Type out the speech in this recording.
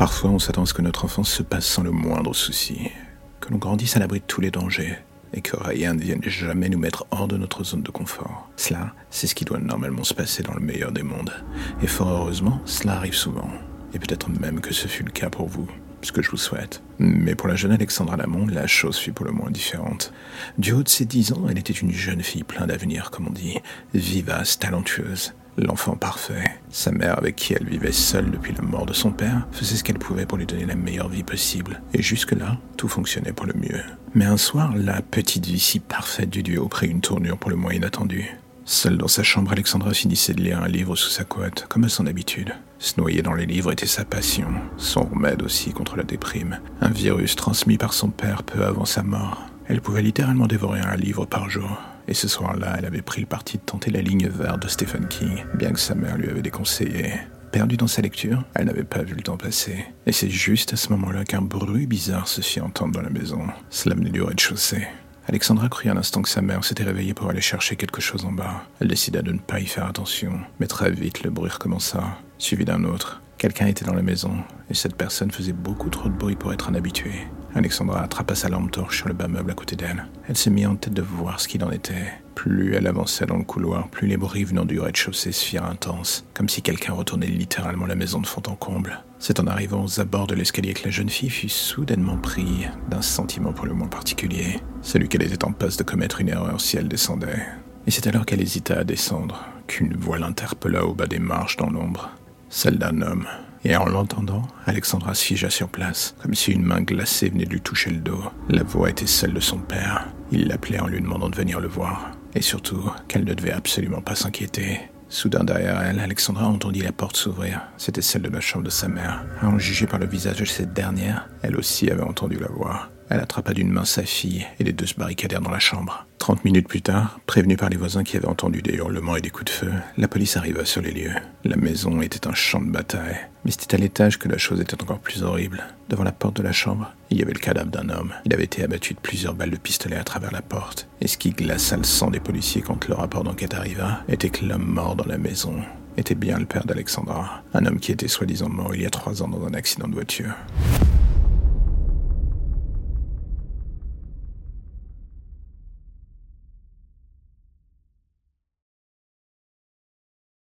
Parfois, on s'attend à ce que notre enfance se passe sans le moindre souci, que l'on grandisse à l'abri de tous les dangers, et que rien ne vienne jamais nous mettre hors de notre zone de confort. Cela, c'est ce qui doit normalement se passer dans le meilleur des mondes. Et fort heureusement, cela arrive souvent. Et peut-être même que ce fut le cas pour vous, ce que je vous souhaite. Mais pour la jeune Alexandra Lamont, la chose fut pour le moins différente. Du haut de ses dix ans, elle était une jeune fille pleine d'avenir, comme on dit, vivace, talentueuse, l'enfant parfait. Sa mère, avec qui elle vivait seule depuis la mort de son père, faisait ce qu'elle pouvait pour lui donner la meilleure vie possible. Et jusque-là, tout fonctionnait pour le mieux. Mais un soir, la petite vie si parfaite du duo prit une tournure pour le moins inattendue. Seule dans sa chambre, Alexandra finissait de lire un livre sous sa couette, comme à son habitude. Se noyer dans les livres était sa passion, son remède aussi contre la déprime, un virus transmis par son père peu avant sa mort. Elle pouvait littéralement dévorer un livre par jour. Et ce soir-là, elle avait pris le parti de tenter la ligne verte de Stephen King, bien que sa mère lui avait déconseillé. Perdue dans sa lecture, elle n'avait pas vu le temps passer. Et c'est juste à ce moment-là qu'un bruit bizarre se fit entendre dans la maison. Cela venait du rez-de-chaussée. Alexandra crut un instant que sa mère s'était réveillée pour aller chercher quelque chose en bas. Elle décida de ne pas y faire attention, mais très vite le bruit recommença, suivi d'un autre. Quelqu'un était dans la maison, et cette personne faisait beaucoup trop de bruit pour être un habitué. Alexandra attrapa sa lampe torche sur le bas meuble à côté d'elle. Elle se mit en tête de voir ce qu'il en était. Plus elle avançait dans le couloir, plus les bruits venant du rez-de-chaussée se firent intenses, comme si quelqu'un retournait littéralement la maison de fond en comble. C'est en arrivant aux abords de l'escalier que la jeune fille fut soudainement prise d'un sentiment pour le moins particulier, celui qu'elle était en passe de commettre une erreur si elle descendait. Et c'est alors qu'elle hésita à descendre, qu'une voix l'interpella au bas des marches dans l'ombre, celle d'un homme. Et en l'entendant, Alexandra se figea sur place, comme si une main glacée venait de lui toucher le dos. La voix était celle de son père. Il l'appelait en lui demandant de venir le voir. Et surtout, qu'elle ne devait absolument pas s'inquiéter. Soudain derrière elle, Alexandra entendit la porte s'ouvrir. C'était celle de la chambre de sa mère. À en juger par le visage de cette dernière, elle aussi avait entendu la voix. Elle attrapa d'une main sa fille et les deux se barricadèrent dans la chambre. Trente minutes plus tard, prévenue par les voisins qui avaient entendu des hurlements et des coups de feu, la police arriva sur les lieux. La maison était un champ de bataille. Mais c'était à l'étage que la chose était encore plus horrible. Devant la porte de la chambre, il y avait le cadavre d'un homme. Il avait été abattu de plusieurs balles de pistolet à travers la porte. Et ce qui glaça le sang des policiers quand le rapport d'enquête arriva, était que l'homme mort dans la maison était bien le père d'Alexandra, un homme qui était soi-disant mort il y a trois ans dans un accident de voiture.